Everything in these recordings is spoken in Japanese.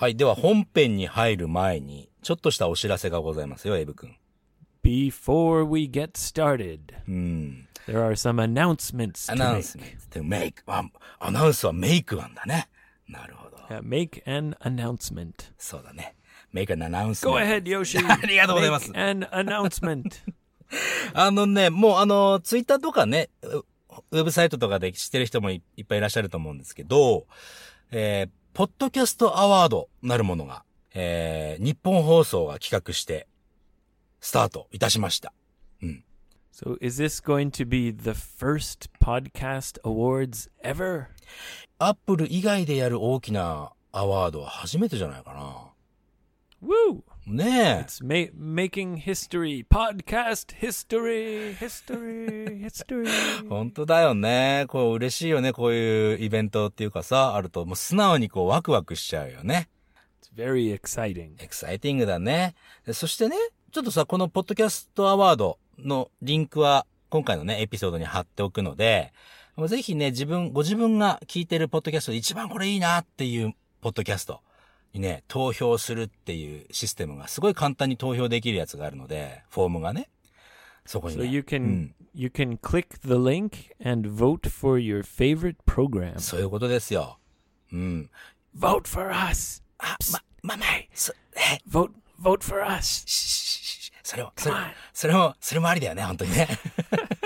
はい。では本編に入る前に、ちょっとしたお知らせがございますよ、エイブ君。Before we get started, うん。there are some announcements ア to ナウン make. スメント to make. あアナウンスはメイクなんだね。なるほど。Uh, make an announcement. そうだね。make an announcement. Go ahead, Yoshi. ありがとうございます。Make an announcement. あのね、もうあの、ツイッターとかね、ウウェブサイトとかで知ってる人もいいっぱいいらっしゃると思うんですけど、えー、ポッドキャストアワードなるものが、えー、日本放送が企画して、スタートいたしました。so, is this going to be the first podcast awards ever? アップル以外でやる大きなアワードは初めてじゃないか Woo! な。ねえ。It's ma- making history. Podcast history. History. history. 本当だよね。こう嬉しいよね。こういうイベントっていうかさ、あるともう素直にこうワクワクしちゃうよね。It's very exciting. エクサイティングだね。でそしてね、ちょっとさ、このポッドキャストアワードのリンクは今回のね、エピソードに貼っておくので、ぜひね、自分、ご自分が聞いてるポッドキャストで一番これいいなっていうポッドキャストにね、投票するっていうシステムがすごい簡単に投票できるやつがあるので、フォームがね。そこに So ね。you can うん、you can click the link and vote for your favorite program. そういうことですよ。うん。Vote for us. あ、ま、ま、ま、そ、え、Vote vote for us. それも、それ.それも、それもありだよね、本当にね。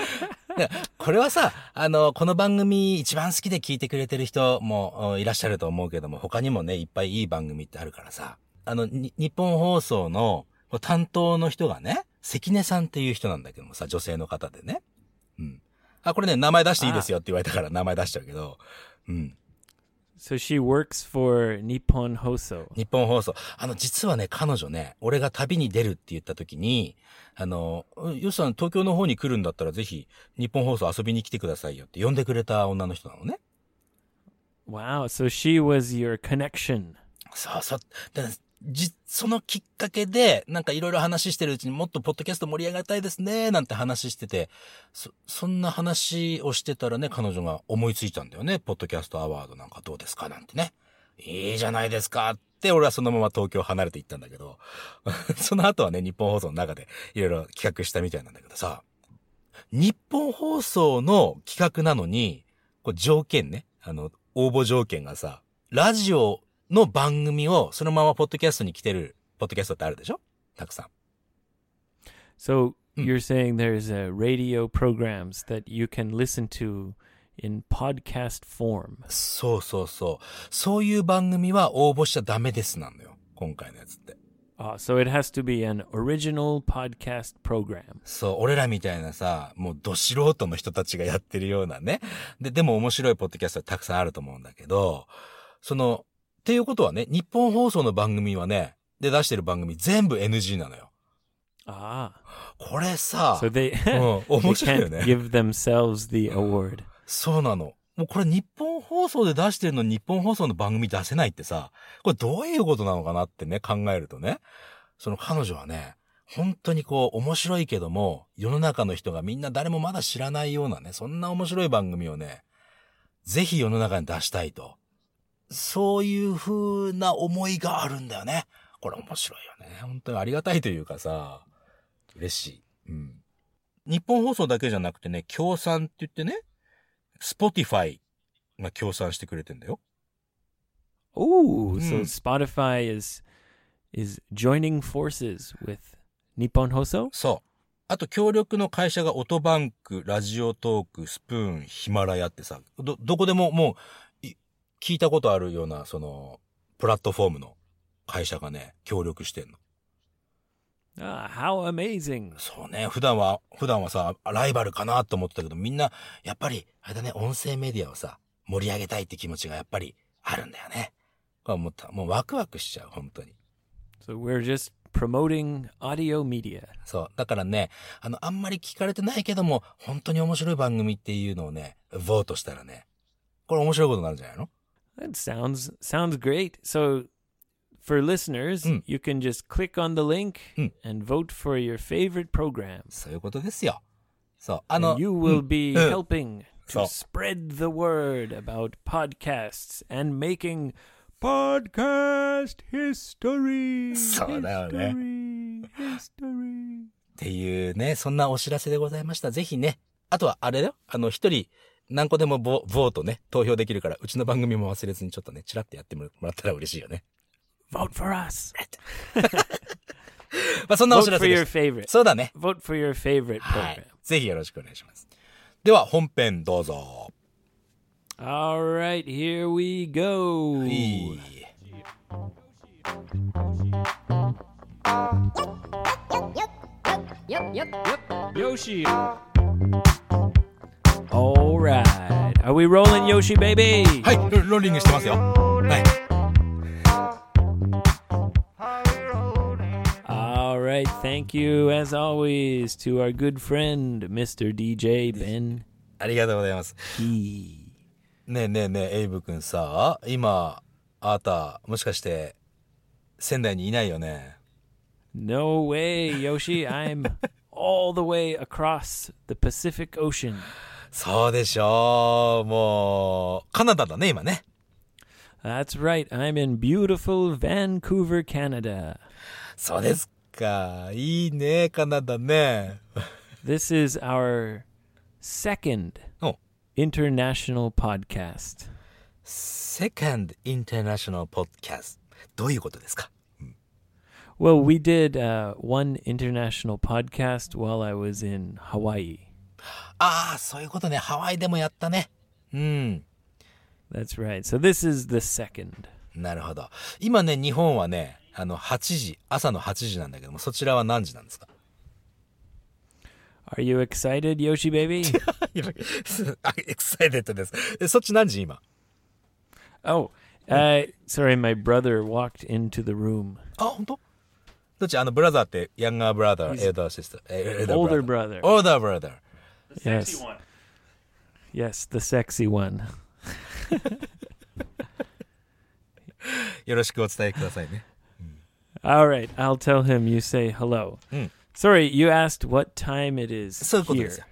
これはさ、あの、この番組一番好きで聞いてくれてる人もいらっしゃると思うけども、他にもね、いっぱいいい番組ってあるからさ、あの、日本放送の担当の人がね、関根さんっていう人なんだけどもさ、女性の方でね。うん。あ、これね、名前出していいですよって言われたから名前出しちゃうけど、うん。So she works for Nippon Hoso. 日本放送。あの、実はね、彼女ね、俺が旅に出るって言った時に、あの、よしさん東京の方に来るんだったらぜひ、日本放送遊びに来てくださいよって呼んでくれた女の人なのね。Wow. So she was your connection. そうそう。じ、そのきっかけで、なんかいろいろ話してるうちにもっとポッドキャスト盛り上がりたいですね、なんて話してて、そ、そんな話をしてたらね、彼女が思いついたんだよね。ポッドキャストアワードなんかどうですかなんてね。いいじゃないですかって、俺はそのまま東京離れて行ったんだけど、その後はね、日本放送の中でいろいろ企画したみたいなんだけどさ、日本放送の企画なのに、こう条件ね、あの、応募条件がさ、ラジオの番組をそのままポッドキャストに来てるポッドキャストってあるでしょ？たくさん。So Mm. you're saying there's uh, radio programs that you can listen to in podcast form. そうそうそう。そういう番組は応募しちゃダメですなんだよ。今回のやつって。Uh, so it has to be an original podcast program. そう、俺らみたいなさ、もうど素人の人たちがやってるようなね。で、でも面白いポッドキャストたくさんあると思うんだけど、その、っていうことはね、日本放送の番組はね、で出してる番組全部 NG なのよ。Ah. これさ、So they, うん、面白いよね。give themselves the award. そうなの。もうこれ日本放送で出してるのに日本放送の番組出せないってさ、これどういうことなのかなってね、考えるとね、その彼女はね、本当にこう面白いけども、世の中の人がみんな誰もまだ知らないようなね、そんな面白い番組をね、ぜひ世の中に出したいと。そういう風な思いがあるんだよね。これ面白いよね。本当にありがたいというかさ、嬉しい。うん。ニッポン放送だけじゃなくてね、協賛って言ってね、スポティファイが協賛してくれてんだよ。Oh, so Mm. Spotify is is joining forces with Nippon Hoso? そう。あと協力の会社がオトバンク、ラジオトーク、スプーン、ヒマラヤってさ、ど、どこでももう、い聞いたことあるような、その、プラットフォームの会社がね、協力してんの。Ah, how amazing. そうね。普段は、普段はさ、ライバルかなと思ってたけど、みんな、やっぱり、あれだね、音声メディアをさ、盛り上げたいって気持ちがやっぱりあるんだよね。これもうたもうワクワクしちゃう、本当に。So we're just promoting audio media. そう。だからね、あの、あんまり聞かれてないけども、本当に面白い番組っていうのをね、ボートしたらね、これ面白いことになるんじゃないの？That sounds sounds great. So for listeners, Mm. you can just click on the link Mm. and vote for your favorite programs. そういうことですよ。そう。あの、 And you will うん be Mm. helping to So- spread the word about podcasts and making podcast history. そうだよね History, history. っていうね、そんなお知らせでございました。ぜひね、あとはあれだよ、あの、一人、 何個でもボボートね、投票できるから、うちの番組も忘れずにちょっとね、チラッとやってもらったら嬉しいよね。Vote for us. まあ、そんなお知ら for せ your です。favorite. そうだね。Vote for your favorite は program. い。ぜひよろしくお願いします。では、本編どうぞ。All right, here we go. いい。Yep. Yoshi. All right. Are we rolling, Yoshi, baby? はい、ロローリングしてますよ。はい。 All right. Thank you, as always, to our good friend, Mr. DJ Ben ありがとうございます。 Key. ねえねえねえ、エイブ君さ、今、あなた、もしかして、仙台にいないよね。 No way, Yoshi. I'm all the way across the Pacific Ocean. そうでしょう。もう、カナダだね、今ね。That's right. I'm in beautiful Vancouver, Canada. そうですか。いいね、カナダね。This is our second お international podcast. Second International Podcast。どういうことですか Well, we did uh, one international podcast while I was in Hawaii. ああ、そういうことね。ハワイでもやったね。うん。That's right. So this is the second. なるほど。今ね、日本はね、あの、8時、朝の8時なんだけども、そちらは何時なんですか？Are you excited, Yoshi baby? あ、エクサイテッドです。えそっち何時今？Oh, uh, sorry, my brother walked into the room. あ、本当？どっち？あの、 brother って、 younger brother、elder sister、older brother。brother. The yes. sexy one. Yes, the sexy one. よろしくお伝えくださいね。All hmm. right, I'll tell him you say hello. Hmm. Sorry, you asked what time it is here.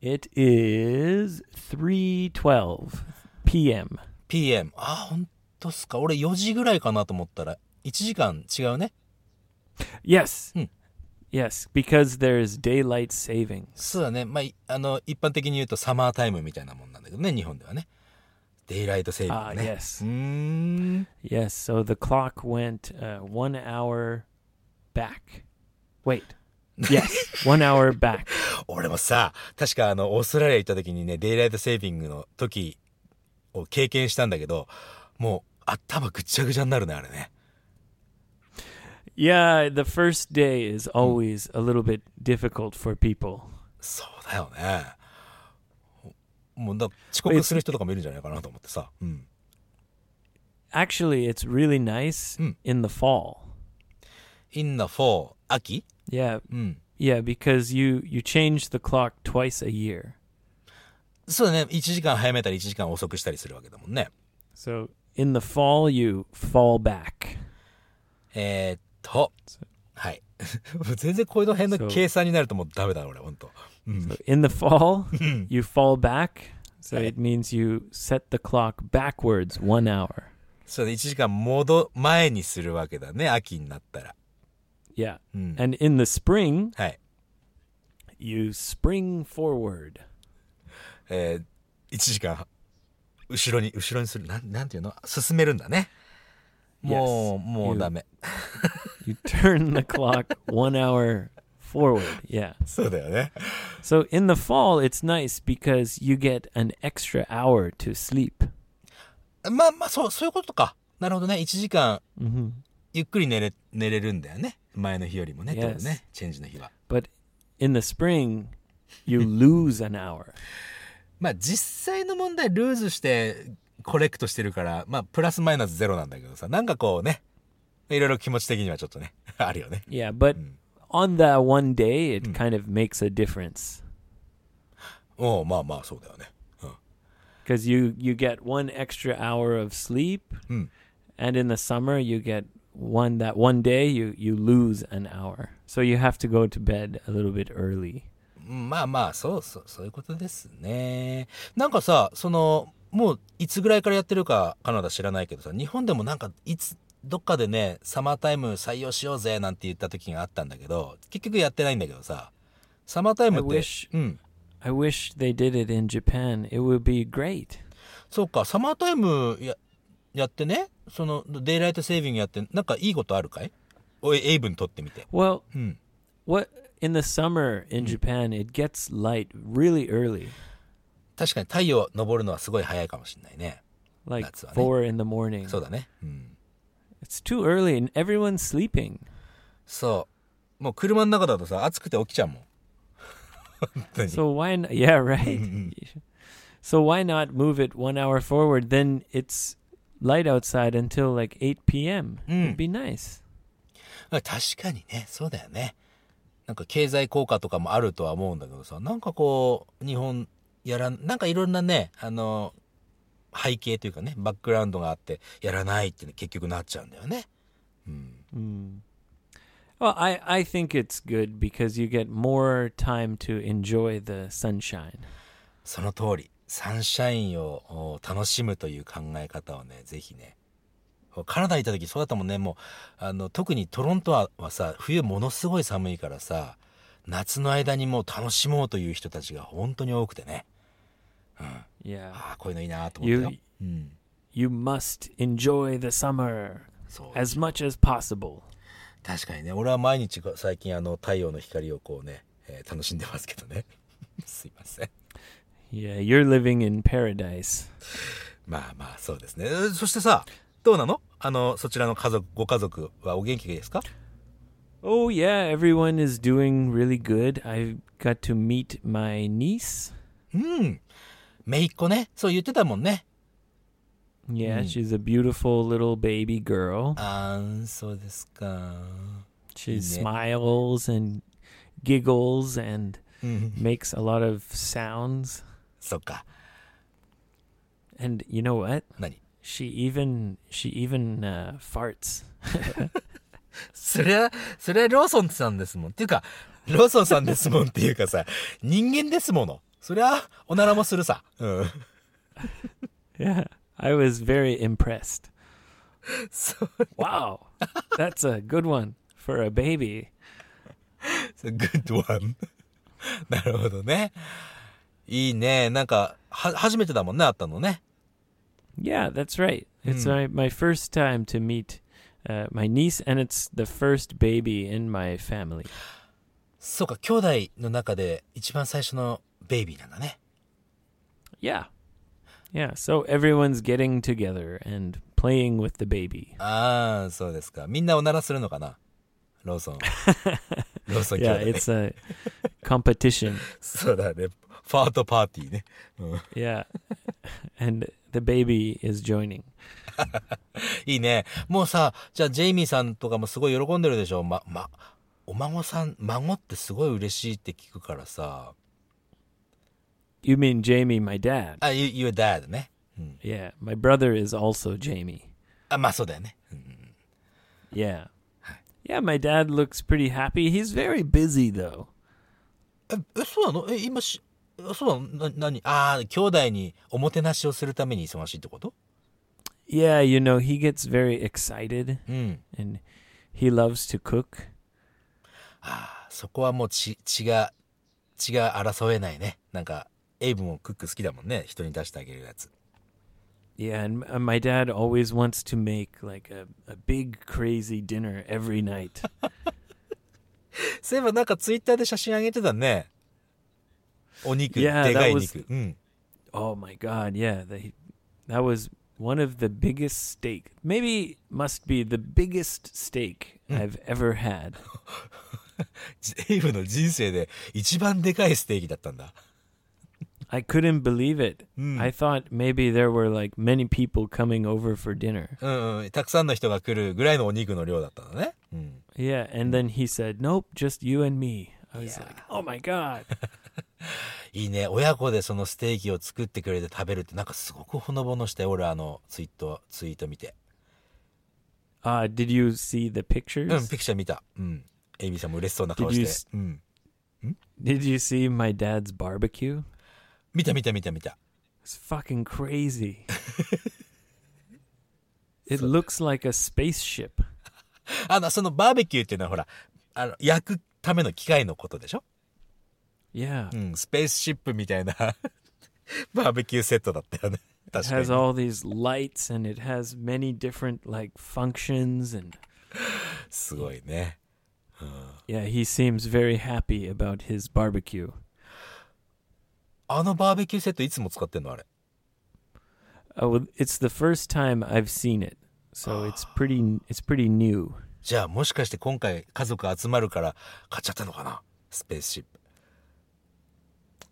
It is 3:12 p.m. PM。あ、本当っすか。俺4時ぐらいかなと思ったら、1時間違うね。Yes. Ah, うん。Hmm. Yes, because there's daylight saving. そうだね。まあ、いあの、一般的に言うとサマータイムみたいなもんなんだけどね、日本ではね。デイライトセービンあグね。yes. うーん。Yes, so the clock went uh, 1 hour back. Wait. Yes, 1 hour back. 俺もさ、確かあの、オーストラリア行った時にね、デイライトセービングの時を経験したんだけど、もう頭ぐっちゃぐちゃになるね、あれね。Yeah, the first day is always a little bit difficult for people. そうだよね。もうだ遅刻する人とかもいるんじゃないかなと思ってさ。うん。 Actually, it's really nice Hmm. in the fall. in the fall, 秋 Yeah, うん。 yeah, because you you change the clock twice a year. そうだね。1時間早めたり1時間遅くしたりするわけだもんね。 So in the fall you fall back. えー、っ と、はい。全然この辺の計算になるともうダメだ、俺、ほんと。うん。In the fall, you fall back. So it means you set the clock backwards 1 hour. そうだ、1時間戻、前にするわけだね、秋になったら。Yeah. うん。And in the spring, はい。you spring forward. えー、1時間、後ろに、後ろにする。なん、なんていうの進めるんだね。もう.もうダメ。You turn the clock 1 hour forward. Yeah. そうだよね。So in the fall, it's nice because you get an extra hour to sleep. まあまあ、そう、そういうことか。なるほどね。1時間、hmm ゆっくり寝れ、寝れるんだよね。前の日よりもね。Yes. ってことね。チェンジの日は。But in the spring, you lose an hour. まあ実際の問題ルーズしてコレクトしてるから、まあプラスマイナスゼロなんだけどさ、なんかこうね、いろいろ気持ち的にはちょっとね、あるよね。Yeah, but on that one day, it kind of makes a difference おうまあまあそうだよね。because you you get one extra hour of sleep, Hmm. and in the summer you get one that one day you you lose an hour, so you have to go to bed a little bit early. うんまあまあ、そうそう、そういうことですね。なんかさ、その、もういつぐらいからやってるかカナダ知らないけどさ、日本でもなんかいつ、どっかでね、サマータイム採用しようぜなんて言った時があったんだけど、結局やってないんだけどさ、サマータイムってうん。I wish they did it in Japan. It would be great. そうか、サマータイムや、やってね、その、デイライトセービングやって、なんかいいことあるかい？おい、エイブにとってみて。Well, うん。what in the summer in Japan it gets light really early, 確かに太陽昇るのはすごい早いかもしれないね。like That's what I- four in the morning. そうだね。うん。It's too early and everyone's sleeping. そう。もう車の中だとさ、暑くて起きちゃうもん。本当に。 So why? N- yeah, right. so why not move it one hour forward? Then it's light outside until like eight p.m. Mm. It'd be nice. 確かにね、そうだよね。なんか経済効果とかもあるとは思うんだけどさ、なんかこう、日本やらん、なんかいろんなね、あの、 背景というかね、バックグラウンドがあって、やらないって、ね、結局なっちゃうんだよね。うん。Mm. Well, I I think it's good because you get more time to enjoy the sunshine. その通り、サンシャインをお楽しむという考え方をね、ぜひね。カナダ行った時そうだったもんね、もう、あの、特にトロントははさ、冬ものすごい寒いからさ、夏の間にもう楽しもうという人たちが本当に多くてね。Yeah. ああ、こういうのいいなと思ったよ You。うん。you must enjoy the summer そう。as much as possible. 確かにね、俺は毎日最近あの、太陽の光をこうね、えー楽しんでますけどね。すいません。Yeah, you're living in paradise. まあまあ、そうですね。えーそしてさ、どうなのあの、そちらの家族、ご家族はお元気ですか Oh yeah, everyone is doing really good. I got to meet my niece. うん。めいっ子ね。そう言ってたもんね。Yeah, Mm. she's a beautiful little baby girl. あー、そうですか。She smiles and giggles and うん。makes a lot of sounds. そっか。And you know what? 何 She even she even uh, farts. それは、それはローソンさんですもん。っていうか、ローソンさんですもんっていうかさ、人間ですもの。そりゃ、おならもするさ。うん。Yeah, I was very impressed. そう。Wow, that's a good one for a baby. good one. なるほどね。いいね。なんか、は、初めてだもんね、会ったのね。Yeah, that's right. It's Hmm. my, my first time to meet uh, my niece, and it's the first baby in my family. そうか、兄弟の中で一番最初のベイビーなんだね。Yeah. Yeah, so everyone's getting together and playing with the baby. ああ、そうですか。みんなおならするのかな？ローソン。ローソン兄 Yeah, it's a competition. そうだね。ファートパーティーね。うん、Yeah. and the baby is joining. いいね。もうさ、じゃあジェイミーさんとかもすごい喜んでるでしょ？ま、ま、お孫さん、孫ってすごい嬉しいって聞くからさ。You mean Jamie, my dad? あ、you, your dad ね。うん。 Yeah, my brother is also Jamie. あ、まあそうだよね。うん、 Yeah. Yeah, my dad looks pretty happy. He's very busy though. え、え、そうなのえ、今し、えそうなのな、なにああ、兄弟におもてなしをするために忙しいってこと Yeah, you know, he gets very excited うん。 and he loves to cook. ああ、そこはもう血、血が、血が争えないね。なんか、 エイブもクック好きだもんね。人に出してあげるやつ。Yeah, and uh, my dad always wants to make like a, a big crazy dinner every night. そういえばなんかツイッターで写真あげてたね。お肉、Yeah, でかい肉。うん。oh my god, yeah, they, that was one of the biggest steak. Maybe must be the biggest steak I've ever had. エイブの人生で一番でかいステーキだったんだ。I couldn't believe it. Mm. I thought maybe there were like many people coming over for dinner. うん、うん。たくさんの人が来るぐらいのお肉の量だったのね。うん。 Yeah, and then he said, "Nope, just you and me." I was Yeah. like, "Oh my god." いいね。親子でそのステーキを作ってくれて食べるってなんかすごくほのぼのして、俺あのツイート、ツイート見て。 Uh, did you see the pictures? うん、ピクチャー見た。うん。エイミーさんも嬉しそうな顔 Did you して s。うん。 Did you see my dad's barbecue? 見た見た見た見た。It's fucking crazy. it looks like a spaceship. あの、そのバーベキューっていうのはほら、あの、焼くための機械のことでしょ Yeah. うん、スペースシップみたいなバーベキューセットだったよね。It 確かに has。all these lights and it has many different like functions and すごいね。yeah, he seems very happy about his barbecue. あのバーベキューセットいつも使ってんのあれ。Oh, it's the first time I've seen it. So it's pretty it's pretty new. じゃあもしかして今回家族集まるから買っちゃったのかなスペースシップ。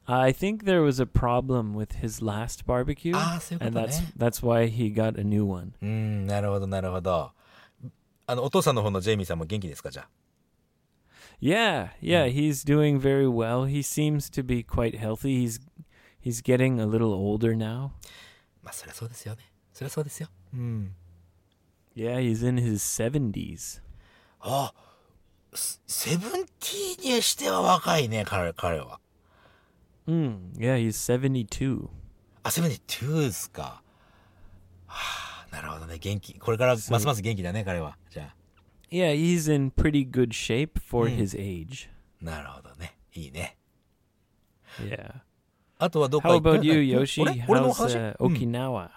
I think there was a problem with his last barbecue ああ、そういうこ and と that's ね。that's why he got a new one. うん、なるほど、なるほど。あの、お父さんの方のジェイミーさんも元気ですかじゃあ。Yeah, yeah, he's doing very well. He seems to be quite healthy. He's he's getting a little older now. まあ、そりゃそうですよね。そりゃそうですよ。うん。 Yeah, he's in his 70s. あ、セセブンティーンにしては若いね、彼彼は。 Mm, yeah, he's 72. あ、セブンティーンですか。はあ、なるほどね。元気。これからますます元気だね、彼は。じゃ Yeah, he's in pretty good shape for Mm. his age. あ。なるほどね。いいね。Yeah. あとはどっか How 行った about you, え Yoshi? 俺俺の How's 話、uh, うん Okinawa?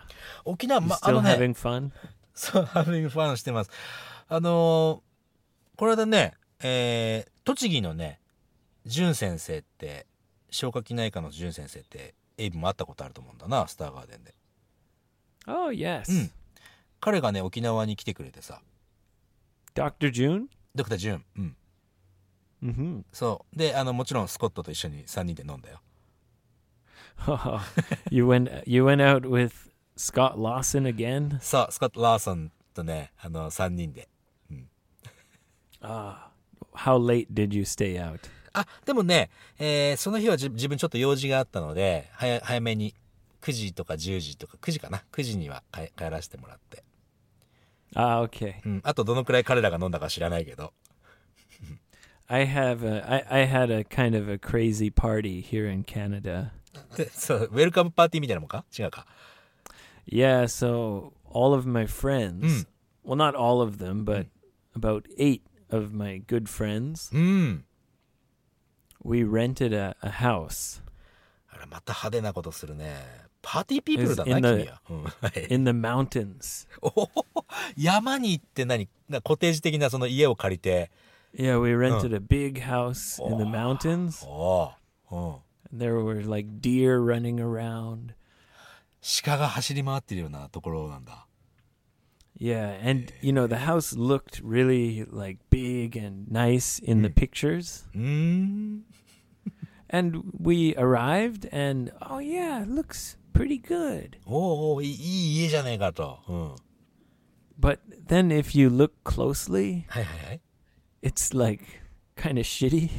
沖縄、You ま、あ still のね、having fun? そう、ハービングファンしてます。あのーこれでね、えー、栃木のね、淳先生って、消化器内科の淳先生って、エイブも会ったことあると思うんだな、スターガーデンで。Oh, yes. うん。彼がね、沖縄に来てくれてさ、Dr. June? ドクター淳。うん。Mm-hmm. そう。で、あの、もちろんスコットと一緒に3人で飲んだよ。you went you went out with Scott Lawson again? さあ、スコット・ラーソンとね、あの、3人で。Ah. How late did you stay out? あ、でもね、えーその日はじ自分ちょっと用事があったので、早早めに9時とか10時とか、9時かな ?9 時には帰帰らせてもらって。Ah, okay. うん。あとどのくらい彼らが飲んだか知らないけど。 I have a I, I had a kind of a crazy party here in Canada. でそう、ウェルカムパーティーみたいなもんか違うか。 Yeah, so all of my friends, well not all of them, but about 8 of my good friends, うん。 we rented a, a house あら、また派手なことするね。 パーティーピープルだ Is な、 in the- 君は。うんはい。 in the mountains. おほほほ山に行って何なコテージ的なその家を借りて。 Yeah, we rented a big house in the Oh. mountains. おううん。 There were like deer running around. 鹿が走り回ってるようなところなんだ。 Yeah, and you know the house looked really like big and nice in the pictures. うーん。 And we arrived and oh yeah, it looks pretty good. おうおういいいい家じゃねえかと。うん。 But then if you look closely, はいはいはい。 it's like kind of shitty.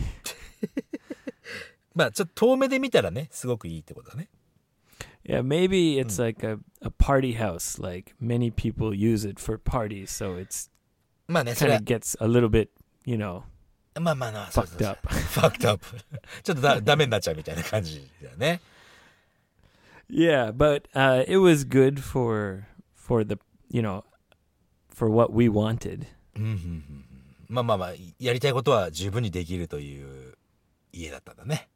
まあちょっと遠目で見たらね、すごくいいってことだね。 Yeah, maybe it's like a, a party house. Like many people use it for parties, so it's まあね、そ kind れ of gets a little bit, you know, は、まあまあな、そうそうそう fucked up. ファクトアップ。ちょっとだダメになっちゃうみたいな感じだよね。 Yeah, but uh, it was good for for the you know for what we wanted. うんうんうんうんまあまあまあ、やりたいことは十分にできるという家だったんだね。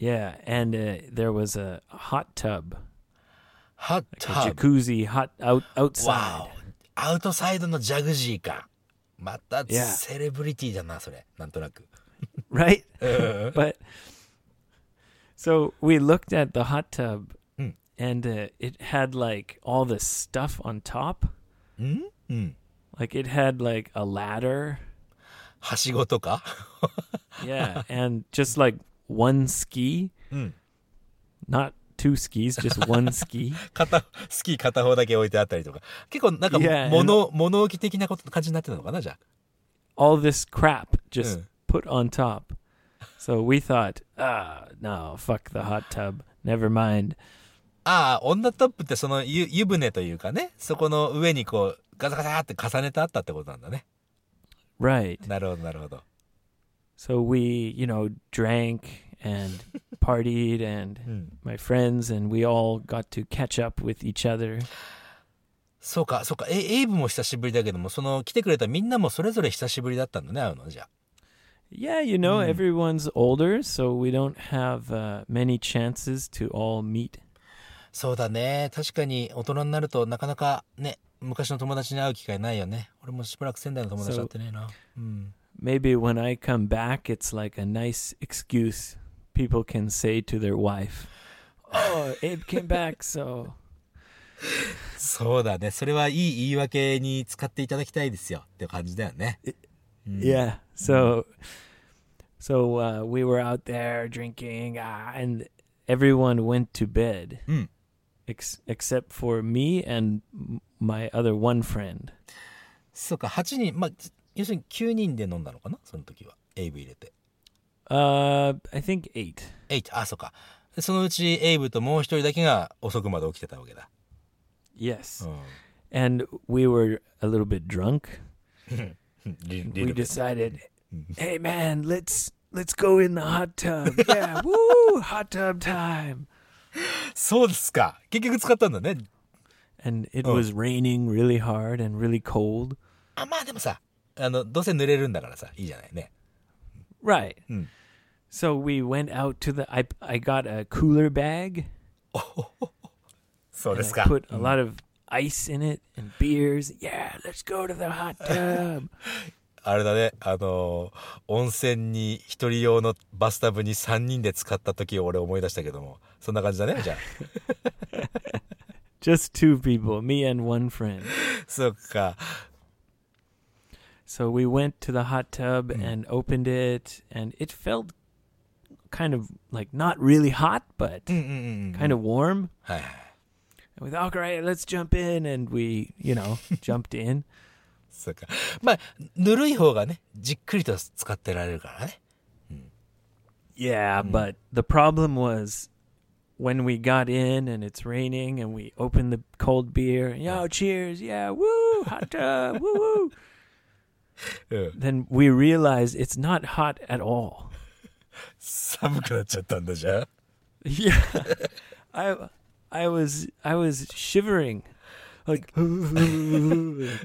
Yeah, and uh, there was a hot tub, ハッ like タ a ブ。 jacuzzi, hot out わ outside. お。アウトサイドのジャグジーか。また Yeah. セレブリティだな、それ。なんとなく。 right? うん but so we looked at the hot tub, Mm. and uh, it had like all this stuff on top. うんうん。 Like it had like a ladder, はしごとか yeah, and just like one ski, うん。 not two skis, just one ski. 片、スキー片方だけ置いてあったりとか。結構なんか Yeah, 物、物置的なこと感じになってたのかな、じゃあ。 all this crap just Mm. put on top. So we thought, ah, no, fuck the hot tub. Never mind. ああ、女トップってその湯湯船というかね、そこの上にこう、ガサガサって重ねてあったってことなんだね。 Right. なるほど、なるほど。 So we, you know, drank and partied and うん。 my friends and we all got to catch up with each other. そうか、そうか。え、エイブも久しぶりだけども、その来てくれたみんなもそれぞれ久しぶりだったんだね、会うの、じゃあ。 Yeah, you know, Mm. everyone's older, so we don't have uh, many chances to all meet. そうだね。確かに大人になるとなかなかね、昔の友達に会う機会ないよね。俺もしばらく仙台の友達会ってねえな。うん。 Maybe when I come back, it's like a nice excuse people can say to their wife, Oh, Abe came back, so. そうだね。それはいい言い訳に使っていただきたいですよ。って感じだよね。 うん Yeah. So, so uh, we were out there drinking, uh, and everyone went to bed, うん。 ex- except for me and m- my other one friend. そうか、8人、まあ、要するに9人で飲んだのかなその時は。エイブ入れて。 Uh, I think eight. 8、あ、そうか。でそのうちエイブともう一人だけが遅くまで起きてたわけだ。 Yes. うん。 And we were a little bit drunk. リ We リルベ decided, hey man, let's let's go in the hot tub. yeah, woo, hot tub time. そうですか。結局使ったんだね。 And it Oh. was raining really hard and really cold. あ、まあでもさ、あの、どうせ濡れるんだからさ、いいじゃないね。 Right. Mm. So we went out to the. I I got a cooler bag. そう and です I か。 put a lot of ice in it and beers. Yeah, let's go to the hot tub. あれだね、あのー温泉に一人用のバスタブに3人で使った時を俺思い出したけども、そんな感じだね、じゃあ。 Just two people, me and one friend. そっか。 So we went to the hot tub Mm. and opened it, and it felt kind of like not really hot, but うんうんうん。 kind of warm. はいはい。 And we thought, all right, let's jump in, and we, you know, jumped in. そっか。まあ、ぬるい方がね、じっくりと使ってられるからね。 Yeah, Mm. but the problem was when we got in and it's raining and we opened the cold beer. Yo, cheers! Yeah, woo, hot tub, woo woo. うん。 Then we realized it's not hot at all. 寒くなっちゃったんだ、じゃあ。 Yeah, I, I was, I was shivering, like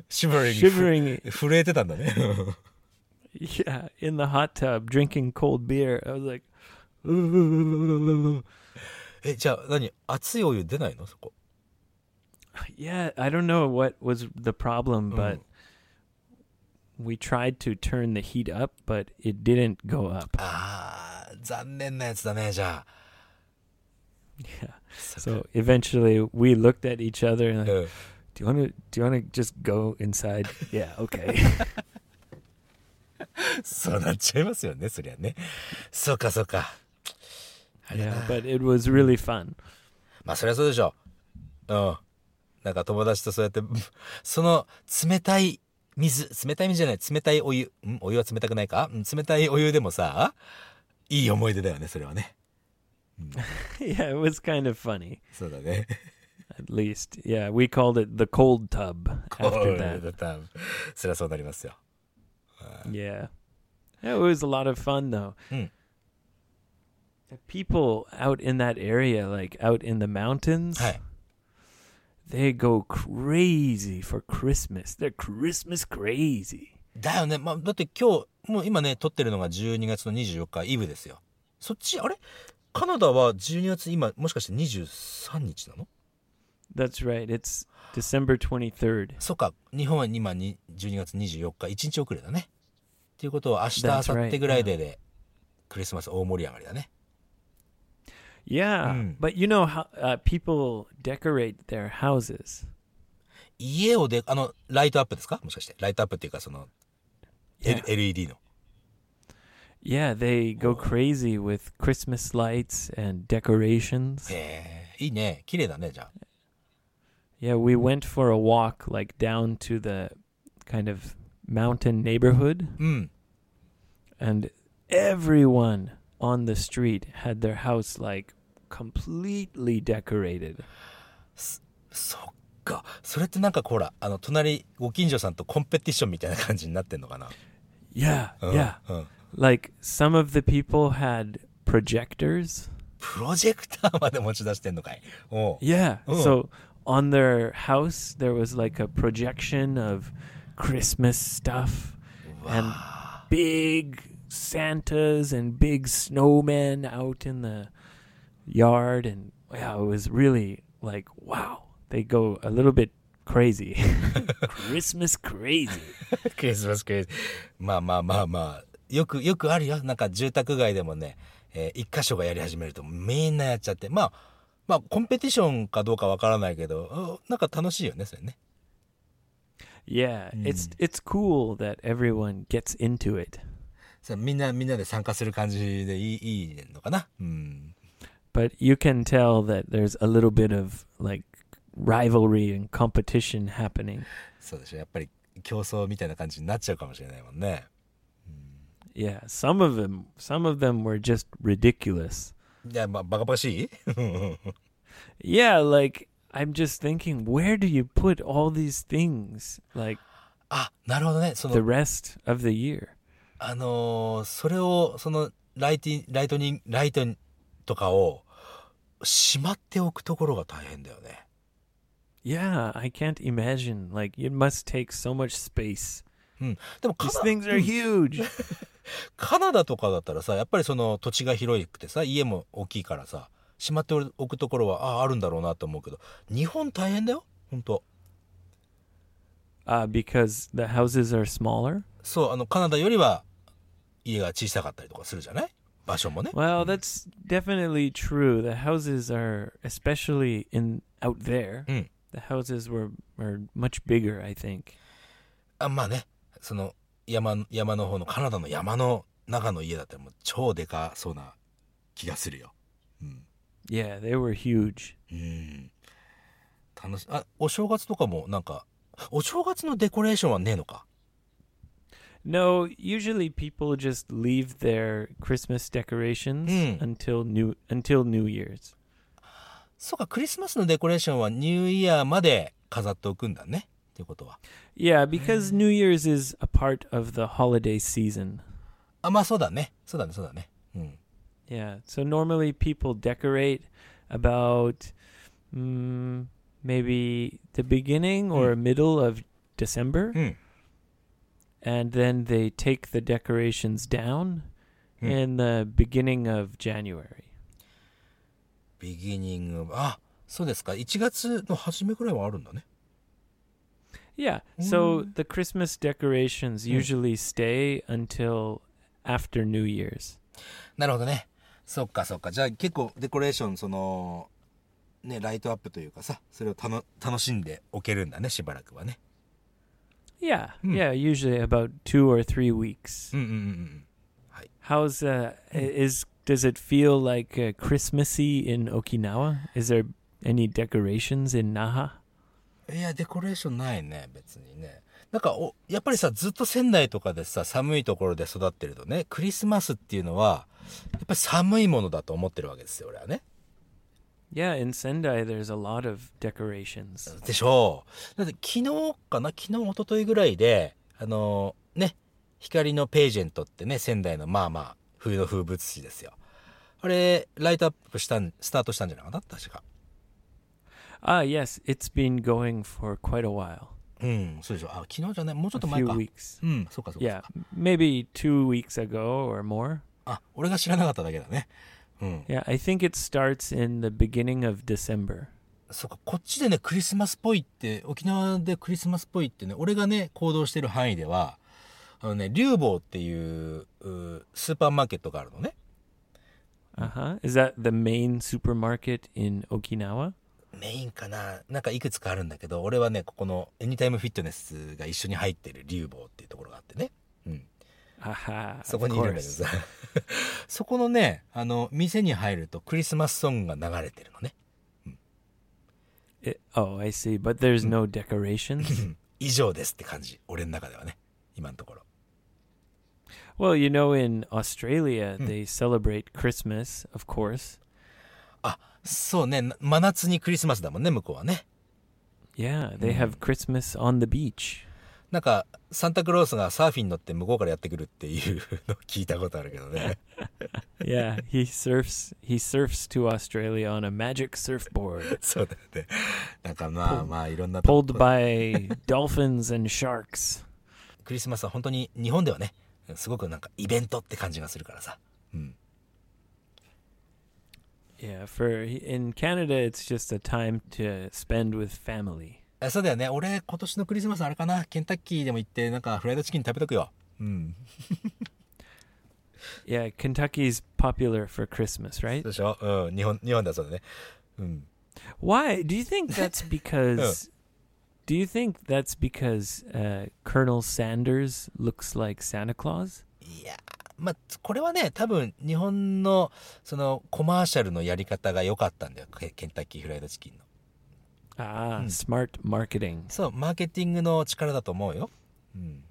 シバリング。 shivering. 震えてたんだね。 Yeah, in the hot tub, drinking cold beer. I was like, え、じゃあ何熱いお湯出ないのそこ。 yeah, I don't know what was the problem, but Mm. we tried to turn the heat up, but it didn't go up. ああ、残念なやつだね、じゃあ。 Yeah. So eventually we looked at each other and like, うん。do you want to do you want to just go inside? yeah, okay. そうなっちゃいますよね、そりゃね。そうか、そうか。yeah, な but it was really fun. まあ、そりゃそうでしょ。うん。なんか友達とそうやって、その冷たい水、冷たい水じゃない、冷たいお湯。んお湯は冷たくないかうん冷たいお湯でもさ、いい思い出だよね、それはね。yeah, it was kind of funny. そうだね。 At least, yeah, we called it the cold tub こ after う that. だったそりゃそうなりますよ。 Yeah. It was a lot of fun though. Mm. The people out in that area, like out in the mountains, はい。 they go crazy for Christmas. They're Christmas crazy. だよね。まあ、だって今日、もう今ね、撮ってるのが12月の24日、イブですよ。そっち、あれ カナダは12月今、もしかして23日なの？That's right. It's December 23rd. そっか、日本は今に12月24日、1日遅れだね。っていうことは明日、明後日ぐらいでで、クリスマス大盛り上がりだね。Yeah, Mm. but you know how uh, people decorate their houses. 家をで、あの、ライトアップですか？もしかして。ライトアップっていうか、その、Yeah. LED の。Yeah, they go crazy with Christmas lights and decorations. へえ、いいね。綺麗だね、じゃあ。 Yeah, we went for a walk like down to the kind of mountain neighborhood うん。 and everyone on the street had their house like completely decorated. そっか。それってなんかほら、あの、隣、ご近所さんとコンペティションみたいな感じになってんのかな。 Yeah, うん yeah. うん。 Like some of the people had projectors. プロジェクターまで持ち出してんのかい。おう Yeah. Oh. So on their house, there was like a projection of Christmas stuff and big Santas and big snowmen out in the yard. And yeah, it was really like, wow. They go a little bit crazy. Christmas crazy. クリスマスクリスまあまあまあまあ、 よく、よくあるよ。なんか住宅街でもね、えー一箇所がやり始めるとみんなやっちゃって。まあ、まあ、コンペティションかどうかわからないけど、あなんか楽しいよね、それね。Yeah, it's it's cool that everyone gets into it. さみんな、みんなで参加する感じでいい、いいのかな？うん。but you can tell that there's a little bit of like rivalry and competition happening. そうでしょ。やっぱり競争みたいな感じになっちゃうかもしれないもんね。Yeah, some of them some of them were just ridiculous. いや、まあ、バカバカしい Yeah, like I'm just thinking where do you put all these things like あ、なるほどね。そ the の、 rest of the year? あのーそれを、その、ライティン、ライトニン、ライトとかを、しまっておくところが大変だよね。 Yeah, I can't imagine. Like it must take so much space. うん。でもカ These ナ、things are huge. カナダとかだったらさ、やっぱりその土地が広くてさ、家も大きいからさ、しまっておくところは、ああ、あるんだろうなと思うけど、日本大変だよ。本当 Uh, because the houses are smaller. そう、あの、カナダよりは、家が小さかったりとかするじゃない場所もね。Well, that's definitely true. The houses are, especially in out there, Mm. the houses were are much bigger. I think. あまあね、その、山、山の方の、カナダの山の中の家だったらもう超でかそうな気がするよ。うん。Yeah, they were huge. うん。楽し、あ、お正月とかもなんか、お正月のデコレーションはねえのか？No, usually people just leave their Christmas decorations Mm. until new until New Year's. そうか、クリスマスのデコレーションはニューイヤーまで飾っておくんだね。っていうことは。 Yeah, because New Year's is a part of the holiday season. あ、まあそうだね。そうだね、そうだね。うん。 Yeah, so normally people decorate about mm, maybe the beginning or middle of December, うん。 and then they take the decorations down Hmm. in the beginning of January. ビギニング、あ、そうですか。1月の初めくらいはあるんだね。 Yeah, so the Christmas decorations usually stay until after New Year's. なるほどね。そっかそっか。じゃあ結構デコレーション、その、ね、ライトアップというかさ、それをたの楽しんでおけるんだね、しばらくはね。 Yeah, Hmm. yeah, usually about two or three weeks. うんうんうんうん。 How's uh i- is does it feel like uh, Christmassy in Okinawa? Is there any decorations in Naha? いや、デコレーションないね、別にね。なんかお、やっぱりさ、ずっと仙台とかでさ、寒いところで育ってるとね、クリスマスっていうのは、やっぱり寒いものだと思ってるわけですよ、俺はね。Yeah, in Sendai there's a lot of decorations. でしょう。だって昨日かな？昨日、一昨日ぐらいで、あのーね、光のページェントってね、仙台のまあまあ、冬の風物詩ですよ。あれ、ライトアップしたん、スタートしたんじゃなかった？確か。Ah, yes, it's been going for quite a while. うん、そうでしょ。あ、昨日じゃない、もうちょっ A と前 few か。weeks. うん、そうかそうか。Yeah, maybe 2 weeks ago or more. あ、俺が知らなかっただけだね。うん。Yeah, I think it starts in the beginning of December. そうか、こっちでね、クリスマスっぽいって、沖縄でクリスマスっぽいってね、俺がね、行動してる範囲では、あのね、竜坊っていう、うスーパーマーケットがあるのね。Uh-huh. Is that the main supermarket in Okinawa? メインかななんかいくつかあるんだけど、俺はね、ここのエニタイムフィットネスが一緒に入ってる竜坊っていうところがあってね。うん。そこにいるんだけど.さ。そこのね、あの、店に入るとクリスマスソングが流れてるのね。It, oh, I see. But there's no decorations? 以上ですって感じ。俺の中ではね。今のところ。well, you know, in Australia, they celebrate Christmas, of course. あ、そうね。な真夏にクリスマスだもんね、向こうはね。Yeah, they have Christmas on the beach. なんか、サンタクロースがサーフィン乗って向こうからやってくるっていうのを聞いたことあるけどね。Yeah, he surfs. He surfs to Australia on a magic surfboard, そうだよね。なんかまあまあいろんな pulled by dolphins and sharks. クリスマスは本当に日本ではね、すごくなんかイベントって感じがするからさ。うん。Yeah, for in Canada, it's just a time to spend with family. あそうだよね。俺今年のクリスマスあれかな。ケンタッキーでも行ってなんかフライドチキン食べとくよ。うん。 Yeah, Kentucky's popular for Christmas, right? でしょうん。日本、日本だそうだね。うん。 Why? Do you think that's because? Do you think that's because uh, Colonel Sanders looks like Santa Claus? いや まあ、これはね、多分日本のそのコマーシャルのやり方が良かったんだよ。ケケンタッキーフライドチキンの。Ah, smart marketing. そう、マーケティングの力だと思うよ。うん。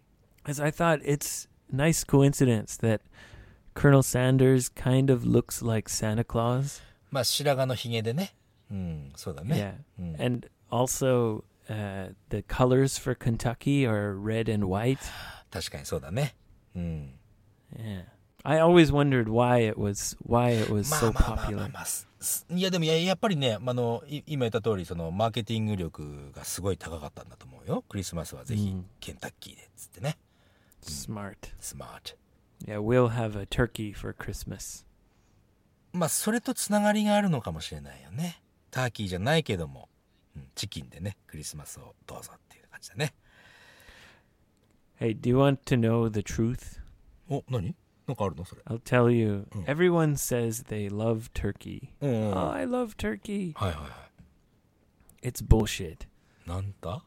As I thought, it's nice coincidence that Colonel Sanders kind of looks like Santa Claus. まあ、白髪のひげでね。うん、そうだね。Yeah, うん、and also uh, the colors for Kentucky are red and white. 確かにそうだね。うん。Yeah, I always wondered why it was why it was まあ so popular. いやでもややっぱりね、あのい今言った通りそのマーケティング力がすごい高かったんだと思うよ。クリスマスはぜひうん。ケンタッキーでっつってね、Smart. スマート Yeah, we'll have a turkey for Christmas. まあそれとつながりがあるのかもしれないよね。ターキーじゃないけども、うん、チキンでねクリスマスをどうぞっていう感じだね。Hey, do you want to know the truth? お何なんかあるのそれ I'll tell you. Mm. Everyone says they love turkey. うん、うん、 Oh, はい I love turkey. はいはい It's bullshit. なんだ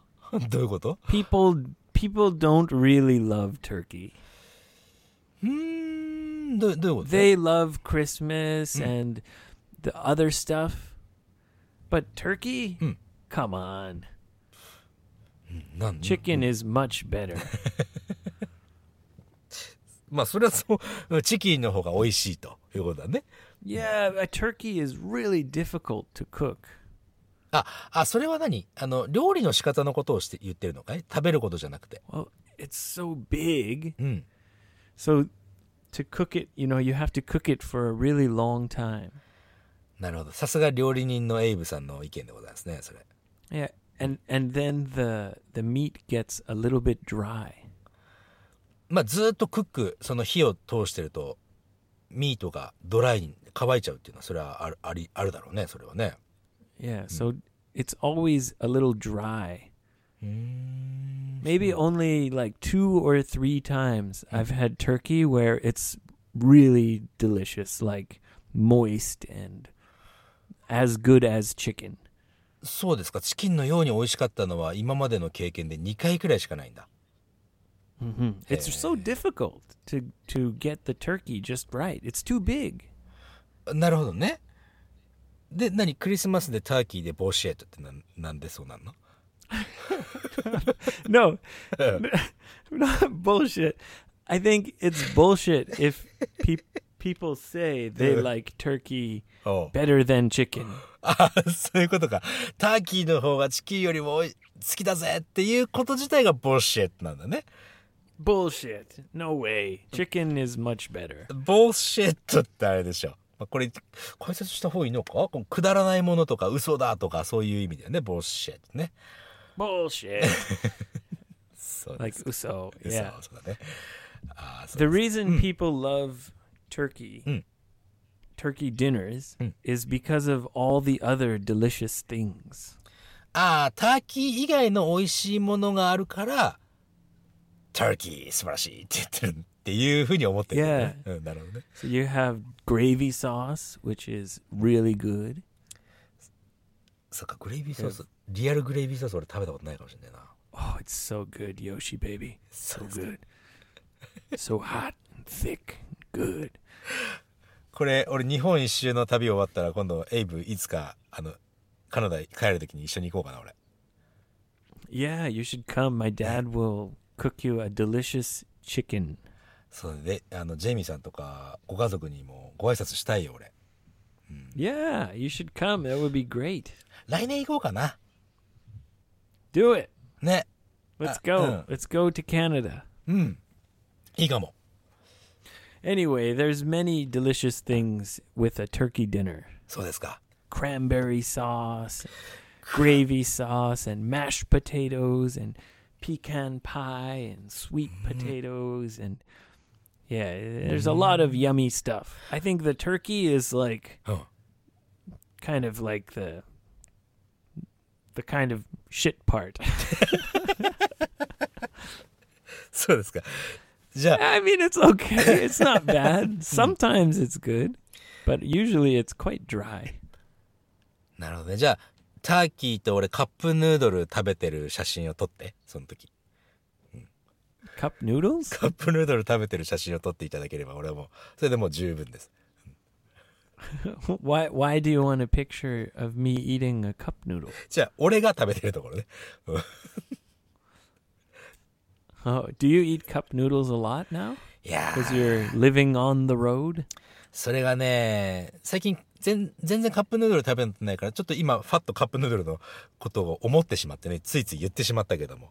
どういうこと People people don't really love turkey. うーんどうどういうこと They love Christmas Mm. and the other stuff. But turkey? Mm. Come on. なん Chicken is much better. まあそれはそうチキンの方が美味しいということだね yeah, a turkey is really difficult to cook. あ、あ、それは何あの、料理の仕方のことをして言ってるのかい食べることじゃなくて。Well, it's so big. うん。So to cook it, you know, you have to cook it for a really long time. なるほど。さすが料理人のエイブさんの意見でございますね、それ。Yeah, and and then the the meat gets a little bit dry. まあ、ずーっとクック、その火を通してると、ミートがドライに乾いちゃうっていうのは、それはある、あり、あるだろうね、それはね。Yeah, so it's always a little dry. Maybe only like two or three times I've had turkey where it's really delicious, like moist and as good as chicken. そうですか。チキンのように美味しかったのは、今までの経験で2回くらいしかないんだ。hmm It's so difficult to to get the turkey just right. It's too big. なるほどね。で、何クリスマスでターキーでボーシェットってなんなんでそうなんの No, not bullshit. I think it's bullshit if pe- people say they like turkey おう better than chicken. あそういうことか。ターキーの方がチキンよりもおい好きだぜっていうこと自体がボーシェットなんだね。 Bullshit. No way. Chicken is much better. ボーシェットってあれでしょ。まあ、これ、解説した方がいいのかこのくだらないものとか嘘だとかそういう意味だよね。ボーシェットね。Bullshit. そうで like す。uso. 嘘 Yeah. そうだね。ああ、そう The です reason people love turkey, Mm. turkey dinners, Mm. is because of all the other delicious things. ああ、ターキー以外の美味しいものがあるから、ターキー素晴らしいって言ってるっていうふうに思ってるね。うん、なるほどね。So you have gravy sauce, which is really good. そっか、グレイビーソース、リアルグレイビーソース俺食べたことないかもしれないな。Oh, it's so good, Yoshi baby. So good. so hot thick good. これ、俺日本一周の旅終わったら今度エイブいつか、あの、カナダ帰るときに一緒に行こうかな、俺。Yeah, you should come. My dad will cook you a delicious chicken. そうで、あの、ジェイミーさんとか、ご家族にもご挨拶したいよ、俺。 Yeah, you should come. That would be great. 来年行こうかな。 Do it. ね。 Let's Uh, go. uh. Let's go to Canada. うん。いいかも。 Anyway, there's many delicious things with a turkey dinner. そうですか。 Cranberry sauce, gravy sauce, and mashed potatoes, and pecan pie, and sweet potatoes, and yeah, there's a lot of yummy stuff. I think the turkey is like うん。 kind of like the the kind of shit part. そうですか。じゃあ、 I mean, it's okay. It's not bad. Sometimes it's good, but usually it's quite dry. なるほどね。じゃあ、 ターキーと俺カップヌードル食べてる写真を撮って、その時。Cup noodles? カップヌードル食べてる写真を撮っていただければ俺はもう、それでもう十分です。why why do you want a picture of me eating a cup noodle? じゃあ、俺が食べてるところね。Oh, do you eat cup noodles a lot now? いや Because ー、you're living on the road? それがね、最近全全然カップヌードル食べてないから、ちょっと今、ファッとカップヌードルのことを思ってしまってね、ついつい言ってしまったけども。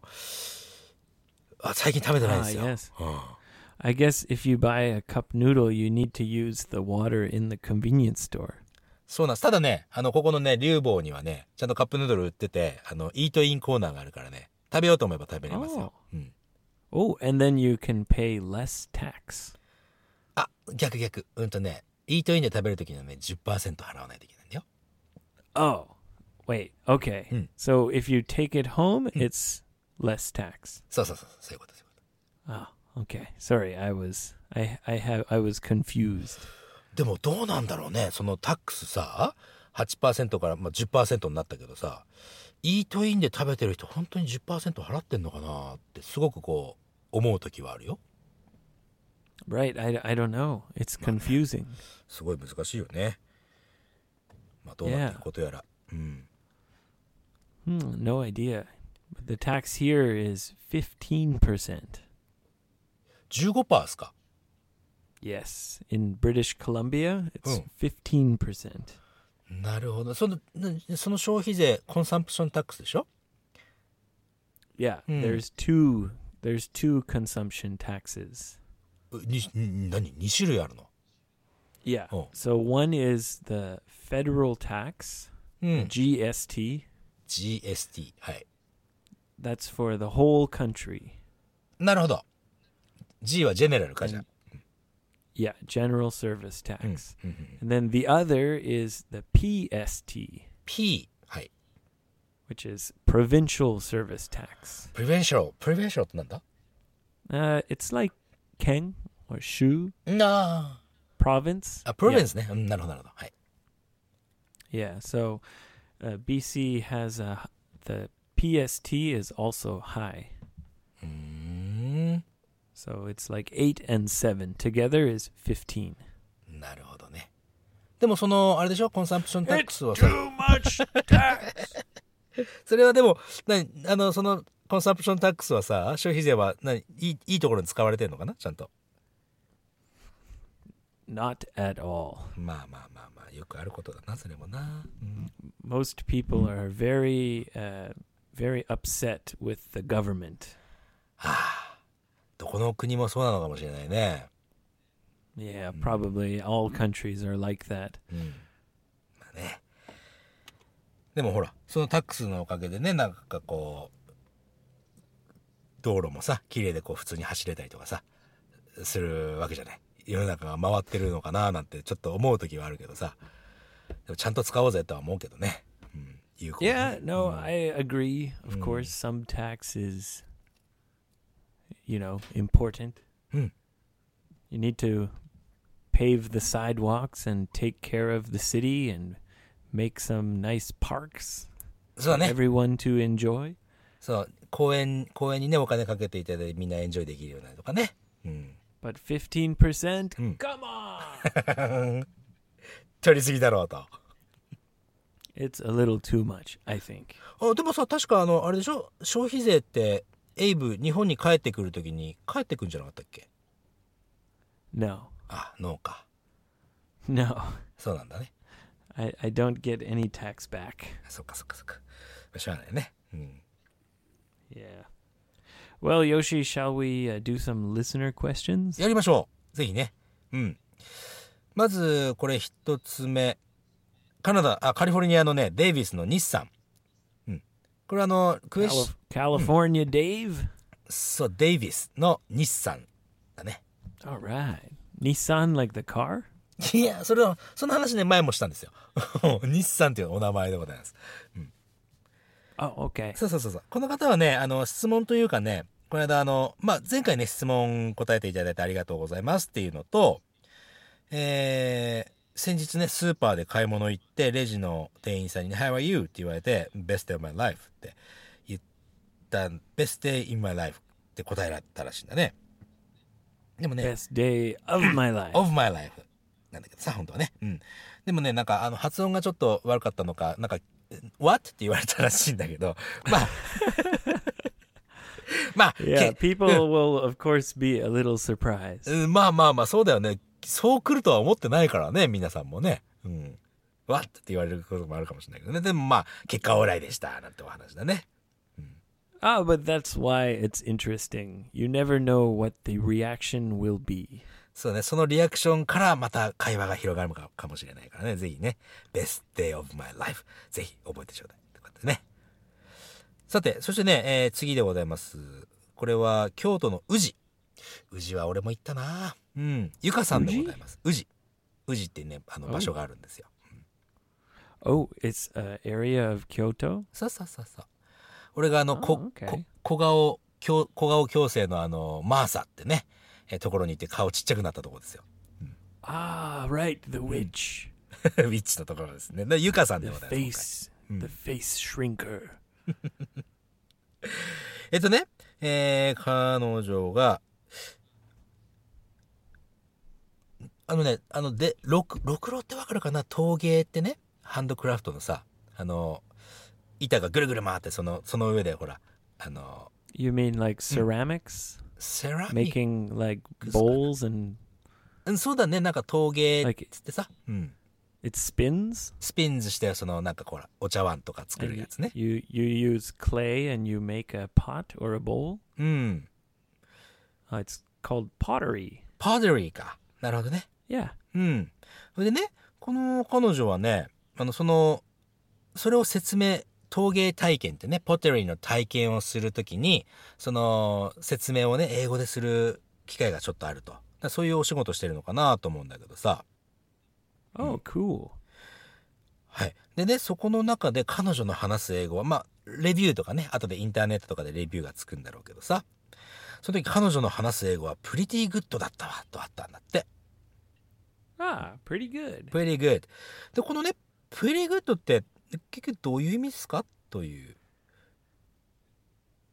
あ、最近食べてないんですよ。Ah, yes. うん I guess if you buy a cup noodle, you need to use the water in the convenience store. そうなんです。ただね、あの、ここのね、竜房にはね、ちゃんとカップヌードル売ってて、あの、イートインコーナーがあるからね、食べようと思えば食べれますよ。うん。Oh, and then you can pay less tax. あ、逆逆。うんとね、イートインで食べるときにはね、10%払わないといけないんだよ。Oh, wait. Okay. Hmm. So if you take it home, it's less tax. そうそうそう、そういうこと、そういうこ Oh, okay. Sorry, I was I I have I was confused. と。でもどうなんだろうね、そのタックスさ、8%から、まあ、10%になったけどさ、イートインで食べてる人、本当に10%払ってんのかなって、すごくこう、思うときはあるよ。Right? I, I don't know. It's confusing. すごい難しいよね。まあ、どうなってることやら。うん。 Hmm, no idea. But the tax here is 15%. 15%ですか Yes. In British Columbia, it's Oh. 15%. なるほど。その、なその消費税、コンサンプションタックスでしょ Yeah, Hmm. there's two there's two consumption taxes. 何 ?2 種類あるの Yeah. Oh. So one is the federal tax, うん。GST. GST。はい。That's for the whole country. なるほど。G はジェネラルかじゃあ。Yeah, general service うん tax. And then the other is the PST, P。はい。which is provincial service tax. プリベンション。プリベンションってなんだ Uh, it's like Keng or Shu な province. あ。あ、プロベンスね。うん、なるほど、なるほど。はい。 Yeah. So uh, BC has a the PST is also high. うーん。 So it's like eight and seven together is fifteen. なるほどね。でもその、あれでしょコンサンプションタックスはさ、 much tax. それはでも、なに、あの、その、 コンサンプションタックスはさ、消費税は、なに、いい、いいところに使われてるのかな？ちゃんと。Not at all. まあまあまあまあ、よくあることだな、それもな。うん、Most people are very, uh, very upset with the government. どこの国もそうなのかもしれないね。Yeah, probably all countries are like that. うん。まあね。でもほら、そのタックスのおかげでね、なんかこう、道路もさ、綺麗でこう普通に走れたりとかさ、するわけじゃない。世の中が回ってるのかななんてちょっと思う時はあるけどさ。でもちゃんと使おうぜとは思うけどね。うん。有効にね Yeah, no, うん I agree. Of Mm. course, some tax is, you know, important. Mm. You need to pave the sidewalks and take care of the city and make some nice parks そうだ for ね。everyone to enjoy. そう。公園、公園にね、お金かけていただいてみんなエンジョイできるようになるとかね。うん。But 15%? Mm. Come on! 取りすぎだろうと。it's a little too much, I think. あでもさ確かあのあれでしょ？消費税ってエイブ日本に帰ってくるときに帰ってくんじゃなかったっけ？No. あノーか No. そうなんだね I, I don't get any tax back. そっかそっかそっかしょうがないねうん Yeah. Well, Yoshi, shall we uh, do some listener questions? やりましょう。ぜひね。うん。まず、これ一つ目。カナダ、あ、カリフォルニアのね、デイビスの日産。うん。これあの、クエス Calif- California Dave? そう、デイビスの日産だね。All right. Nissan, like the car? いや、それは、その話ね、前もしたんですよ。日産っていうお名前でございます。Oh, okay. そうそうそうそう。この方はね、あの、質問というかね、この間あの、まあ、前回ね、質問答えていただいてありがとうございますっていうのと、えー、先日ね、スーパーで買い物行って、レジの店員さんにね、How are you? って言われて、Best day of my life って言った、Best day in my life って答えられたらしいんだね。でもね、Best day of my life. of my life なんだけどさ、本当はね。うん。でもね、なんかあの発音がちょっと悪かったのか、なんか、what? って言われたらしいんだけど、まあ、まあ、Yeah, け people will, of course, be a little surprised. うんまあまあまあ、そうだよね。そう来るとは思ってないからね、皆さんもね。うん。what? って言われることもあるかもしれないけどね。でもまあ、結果オーライでした、なんてお話だね。Ah, but that's why it's interesting. You never know what the reaction will be. そうね、そのリアクションからまた会話が広がるかかもしれないからね。ぜひね、best day of my life。ぜひ覚えてちょうだい。ということでね。さて、そしてね、えー次でございます。これは京都の宇治。宇治は俺も行ったなうん。ゆかさんでございます。宇治？宇治ってね、あのお場所があるんですよ。Oh, it's an area of Kyoto? そうそうそうそう。俺があの、あこ、OK こ小顔、小小顔矯正のあの、マーサってね、えーところに行って顔ちっちゃくなったところですよ。Ah, right, the witch. ウィッチのところですね。でゆかさんで The ございます。face, the face shrinker. えっとね、えー、彼女が、あのね、あの、で、ろく、ろくろってわかるかな？陶芸ってね、ハンドクラフトのさ、あの、板がぐるぐる回って、その、その上でほら、あの、You mean like ceramics? セラミック Making like bowls and うん、そうだね、なんか陶芸っつってさ、うん。it spins? スピンズして、その、なんかほら、お茶碗とか作 And るやつね。you you use clay and you make a pot or a bowl? うん。Uh, it's called pottery. パデリーか。なるほどね。Yeah. うん。それでね、この彼女はね、あの、その、それを説明、陶芸体験ってね、ポテリーの体験をするときに、その、説明をね、英語でする機会がちょっとあると。そういうお仕事してるのかなと思うんだけどさ。Oh, cool. はい。でね、そこの中で彼女の話す英語は、まあ、レビューとかね、後でインターネットとかでレビューがつくんだろうけどさ。その時彼女の話す英語は、 pretty good だったわ、とあったんだって。Ah, pretty good. pretty good. で、このね、pretty good って結局どういう意味ですかという。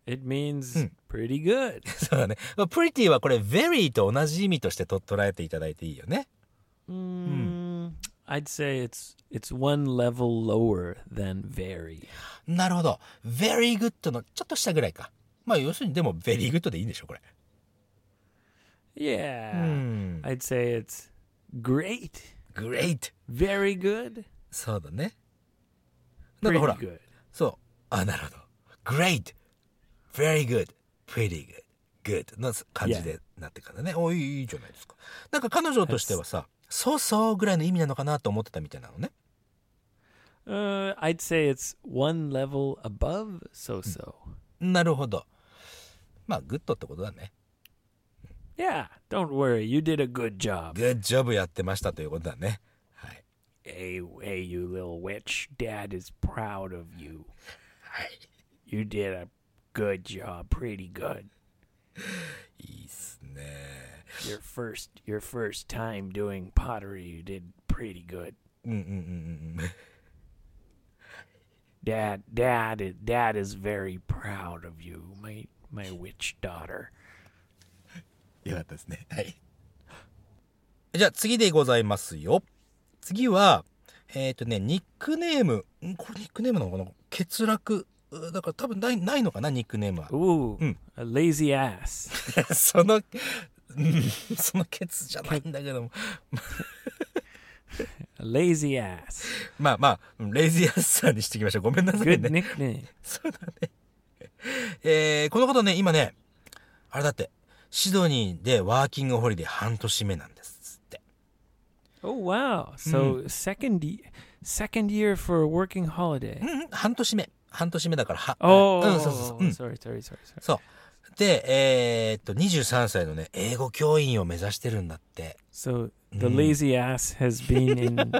It means Hmm. pretty good. そうだね。まあ pretty はこれ very と同じ意味としてと捉えていただいていいよね。Mm, I'd say it's it's one level lower than very. なるほど。very good のちょっと下ぐらいか。まあ要するにでも very good でいいんでしょ、これ。Yeah. うん。I'd say it's great, great. very good, そうだね。なんかほら、good. そう。あ、なるほど。great, very good, pretty good, good の感じでなってからね。おいいいいじゃないですか。なんか彼女としてはさ、そうそうぐらいの意味なのかなと思ってたみたいなのね。Uh, I'd say it's one level above so-so. なるほど。まあ、 good ってことだね。Yeah, don't worry. You did a good job. good job やってましたということだね。はい。 Hey, hey, you little witch. Dad is proud of you. はい。 You did a good job. Pretty good. いいっすね。 Your first your first time doing pottery, you did pretty good. うんうんうんうんうん。 Dad, dad, is- dad is very proud of you, my my witch daughter. よかったですね。はい。じゃあ次でございますよ。 次は、えっ、とね、ニックネーム。ん？これニックネームなのかな？欠落。うだから多分ないないのかな、ニックネームは。Hmm. a lazy ass. その、うんそのケツじゃないんだけども。Lazy ass. まあまあ、うんレイジーアッサーにしてきましょう。ごめんなさいね。そうだね。えー、この方ね、今ね、あれだって、シドニーでワーキングホリデー半年目なん。Oh wow! So second y- second year for a working holiday. 半年目。半年目だから、は、Oh, うん、そうそうそう。うん sorry, sorry, sorry, sorry. そう。で、えーっと、23歳のね、英語教員を目指してるんだって。So the Mm. lazy ass has been in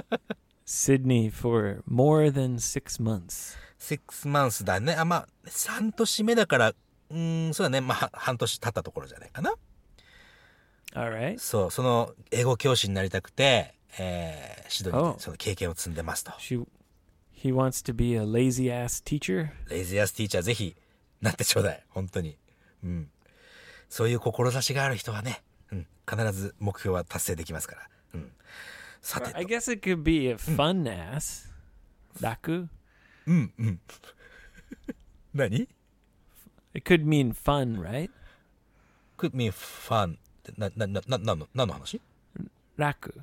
Sydney for more than six months. 6 months だね。あ、まあ、半年目だから、うーん、そうだね。まあ、は半年経ったところじゃないかな。All right. そう、その、英語教師になりたくて、えー、シドニー Oh. でその経験を積んでますと。She, he wants to be a lazy ass teacher. レイズヤスティーチャーぜひ、なってちょうだい。本当に。うん。そういう志がある人はね、うん。必ず目標は達成できますから。うん。さて I と。guess it could be a fun ass. Raku. うん、うん。何 It could mean fun, right? could mean fun な、な、な、な、何の話 Raku.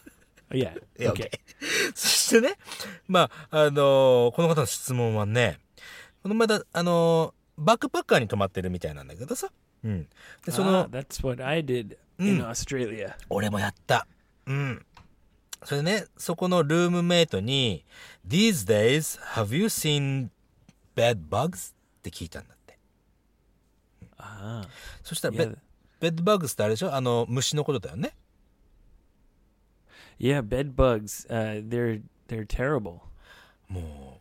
いや Okay. そしてね、まあ、あのーこの方の質問はね、この間、あのーバックパッカーに泊まってるみたいなんだけどさ。うん。で、その、Ah, that's what I did in Mm. Australia. 俺もやった。うん。それね、そこのルームメイトに、These days, have you seen bed bugs? って聞いたんだって。Ah. そしたら、Yeah. ベッドバグスってあれでしょ？あの、虫のことだよね。Yeah, bed bugs. Uh, they're they're terrible. も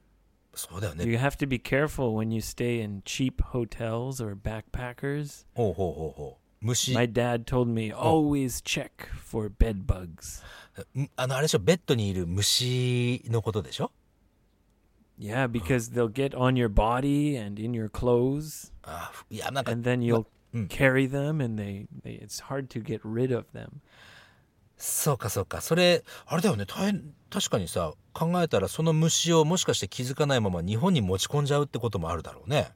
う、そうだよね。 You have to be careful when you stay in cheap hotels or backpackers. ほうほうほうほう。虫、 My dad told me always check for bed bugs. んあの、あれでしょベッドにいる虫のことでしょ Yeah, because they'll get on your body and in your clothes, あいや、なんか、 and then you'll mm. carry them, and they, they it's hard to get rid of them. そうかそうか。それ、あれだよね。大変、確かにさ、考えたらその虫をもしかして気づかないまま日本に持ち込んじゃうってこともあるだろうね。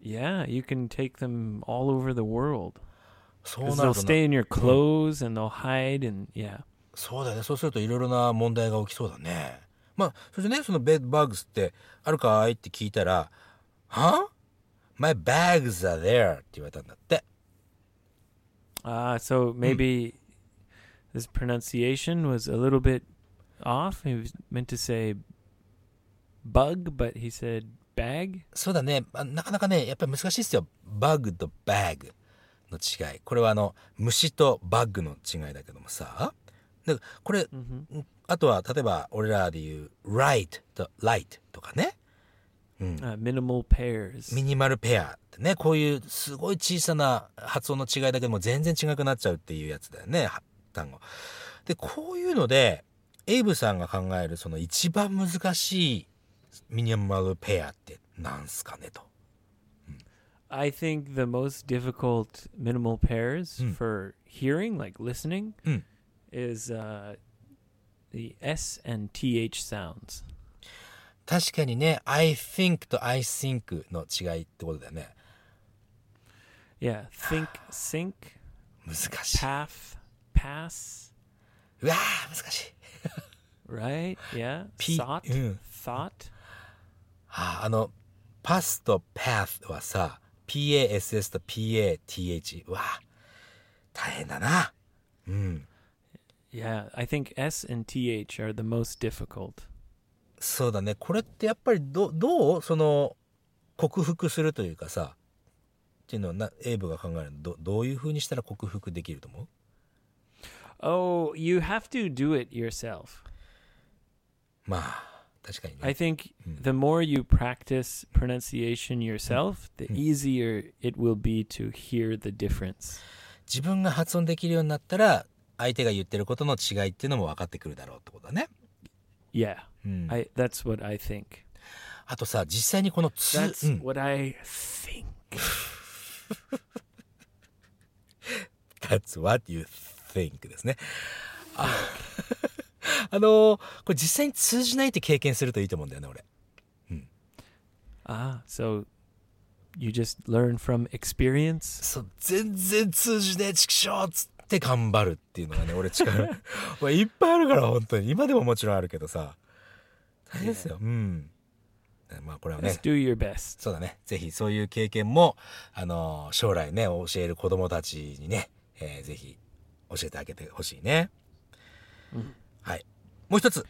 Yeah, you can take them all over the world そうなる they'll とな stay in your clothes and they'll hide, and yeah. そうだよね。そうするといろいろな問題が起きそうだね。まあ、そしてね、そのベッドバグスってあるかいって聞いたら、は ?My bags are there って言われたんだって。Ah, so maybe his pronunciation was a little bit off. He was meant to say bug, but he said bag. そうだね。あなかなかね、やっぱり難しいですよ。バグとバグの違い。これはあの、虫とバッグの違いだけどもさ。でこれ、あとは、例えば、俺らで言う、right と light とかね。Uh, minimal pairs. ミニマルペアってね、こういうすごい小さな発音の違いだけでも全然違くなっちゃうっていうやつだよね、は単語。で、こういうので、エイブさんが考えるその一番難しいミニマルペアってなんすかねと。I think the most difficult minimal pairs Mm. for hearing, like listening, Mm. is uh, the S and TH sounds. 確かにね、I think と I think の違いってことだよね。Yeah, think, sync, 難しい。path, pass, うわー、難しい。right? Yeah, P- thought, mm. thought? あーあの、パスと path はさ、PASS と PATH。うわー、大変だな。うん。Yeah, I think S and TH are the most difficult. そうだね。これってやっぱりど、どうその、克服するというかさ、っていうのはな、エイブが考えるのど、どういう風にしたら克服できると思う Oh, you have to do it yourself. まあ、確かにね。I think the more you practice pronunciation yourself, the easier it will be to hear the difference. 自分が発音できるようになったら、相手が言ってることの違いっていうのも分かってくるだろうってことだね。Yeah, うん。I that's what I think. あとさ、実際にこのつ、That's うん、what I think. That's what you think ですね。あのーこれ実際に通じないって経験するといいと思うんだよね、俺。Ah, so you just learn from experience? そう、全然通じねえ、畜生っつって頑張るっていうのがね、俺力。まあいっぱいあるから、本当に。今でももちろんあるけどさ。大変ですよ。うん。まあこれはね Just、do your best. そうだね。ぜひそういう経験も、あのー将来ね、教える子供たちにね、えーぜひ教えてあげてほしいね。はい。もう一つ。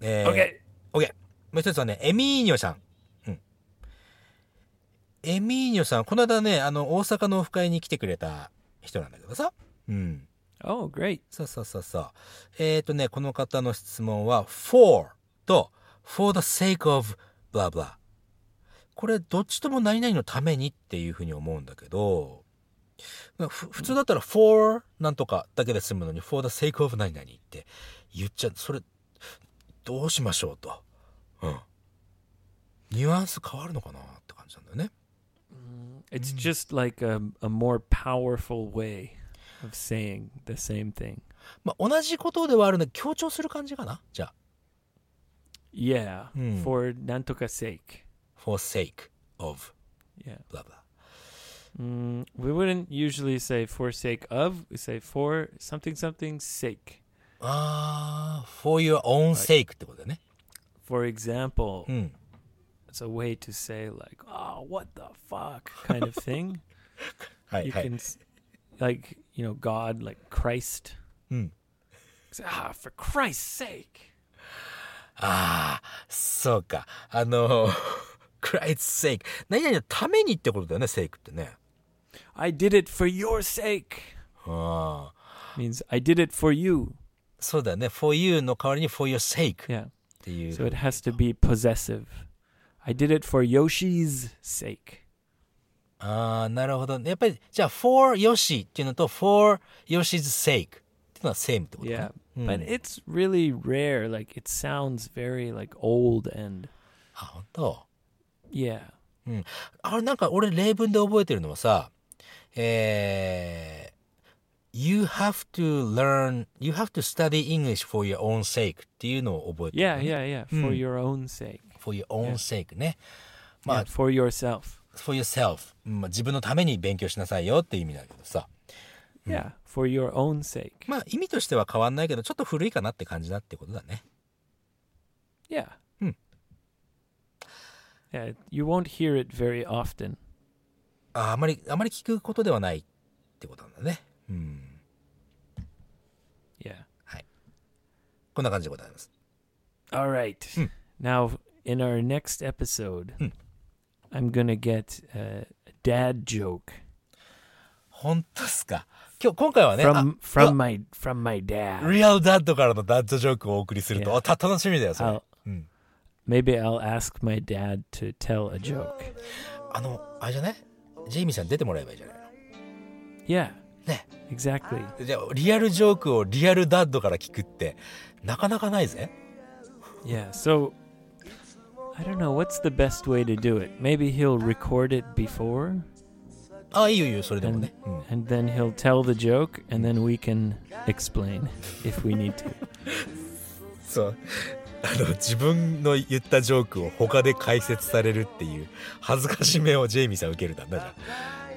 えー Okay. OK。もう一つはね、エミーニョさん。うん。エミーニョさん、この間ね、あの、大阪のオフ会に来てくれた人なんだけどさ。うん。Oh, great. そうそうそうそう。えっ、ー、とね、この方の質問は、for と for the sake of blah blah。これ、どっちとも何々のためにっていうふうに思うんだけど、ふ普通だったら for なんとかだけで済むのに for the sake of 何々って言っちゃう。それ、どうしましょうと。うん。ニュアンス変わるのかなって感じなんだよね。It's just like a, a more powerful way of saying the same thing. まあ、同じことではあるんだけど、強調する感じかなじゃあ、Yeah, Hmm. for nantoka sake. for sake of Yeah. blah blah. Mm, we wouldn't usually say for sake of. We say for something something sake. ああ、for your own sake ってことだよね。 For example, うん。 it's a way to say like, "Oh, what the fuck," kind of thing. はい you はい can, s- like, you know, God, like Christ. うん。 Say, ah, for Christ's sake. ああ、そうか。あの、Christ's sake。何々のためにってことだよね、sake ってね。 I did it for your sake. ああ、 Means I did it for you. そうだよね。for you の代わりに for your sake っ Yeah. ていう。 So it has to be possessive. I did it for Yoshi's sake. ああ、なるほど。やっぱり、じゃあ for Yoshi っていうのと for Yoshi's sake っていうのは same ってことか Yeah. な。 But it's really rare. Like it sounds very like old and あ、本当。 yeah. あれなんか俺例文で覚えてるのはさ、 えー、You have to learn, you have to study English for your own sake っていうのを覚えてる、Yeah, yeah, yeah. For Hmm. your own sake. for your own sake ね。まあ、for yourself. for yourself、うんまあ、自分のために勉強しなさいよっていう意味だけどさ。Yeah, for your own sake. まあ意味としては変わんないけど、ちょっと古いかなって感じだってことだね。Yeah. Hmm. Yeah, you won't hear it very often. ああまり、あまり聞くことではないってことなんだね。うん。Yeah. こんな感じでございます。All right. Hmm. Now, in our next episode, Hmm. I'm going to get a dad joke 本当っすか。今日、今回はね、from あ from my from my dad. リアルダッドからのダッドジョークをお送りすると、Yeah. あた楽しみだよ、それ I'll,。うん。maybe I'll ask my dad to tell a joke. あの、あれじゃないジェイミーさん出てもらえばいいじゃない Yeah, ね。 exactly. じゃあ、リアルジョークをリアルダッドから聞くって、なかなかないぜ。 Yeah, so I don't know what's the best way to do it. Maybe he'll record it before あ、いいよいいよ、それでも and ね。うん。 and then he'll tell the joke and then we can explain if we need to. そう。 あの、自分の言ったジョークを他で解説されるっていう、恥ずかしめをジェイミーさん受けるんだ、じゃあ。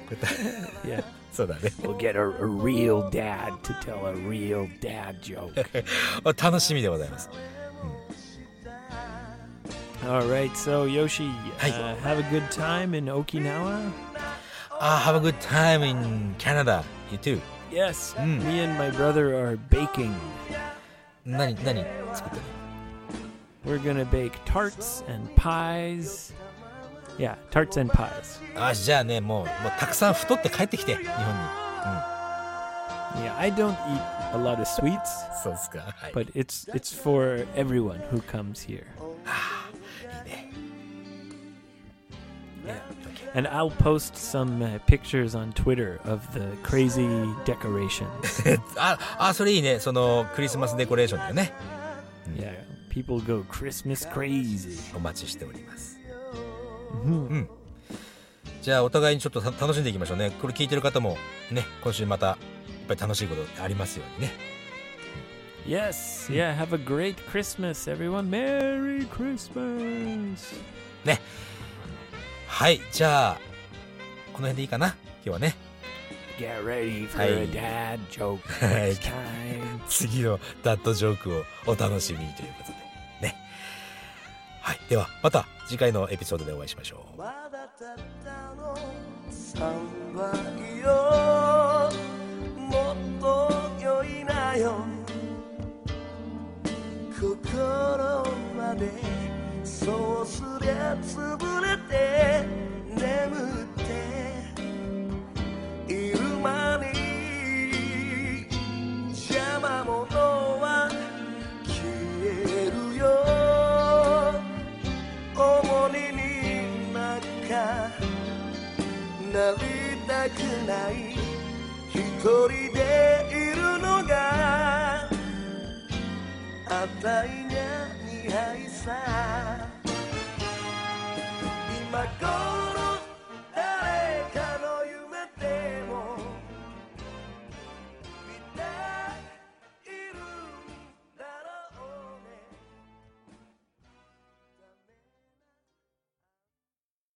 こうやって Yeah. そうだね。We'll get a, a real dad to tell a real dad joke. あ楽しみでございます。All right, so Yoshi, Hi. uh, have a good time in Okinawa. あ、have a good time in Canada. You too. Yes, Mm. me and my brother are baking. 何、何作ってる We're gonna bake tarts and pies. Yeah, tarts and pies. のあ、じゃあね、もう、もうたくさん太って帰ってきて、日本に。 Yeah, I don't eat a lot of sweets, そうですか。はい。 but it's it's for everyone who comes here. いいね。 Yeah. And I'll post some uh, pictures on Twitter of the crazy decorations. あ、あ、それいいね。その、クリスマスデコレーションだよね。 people go Christmas crazy. お待ちしております、じゃあお互いにちょっと楽しんでいきましょうね。これ聞いてる方もね今週またやっぱり楽しいことありますようにね。ね。はいじゃあこの辺でいいかな？今日はね。Get 次のダッドジョークをお楽しみということで。はい。では、また次回のエピソードでお会いしましょう。まだたったの3倍よもっと良いなよ心までそうすりゃ潰れて眠ってなりたくない。一人でいるのがあたいが似合いさ。今頃誰かの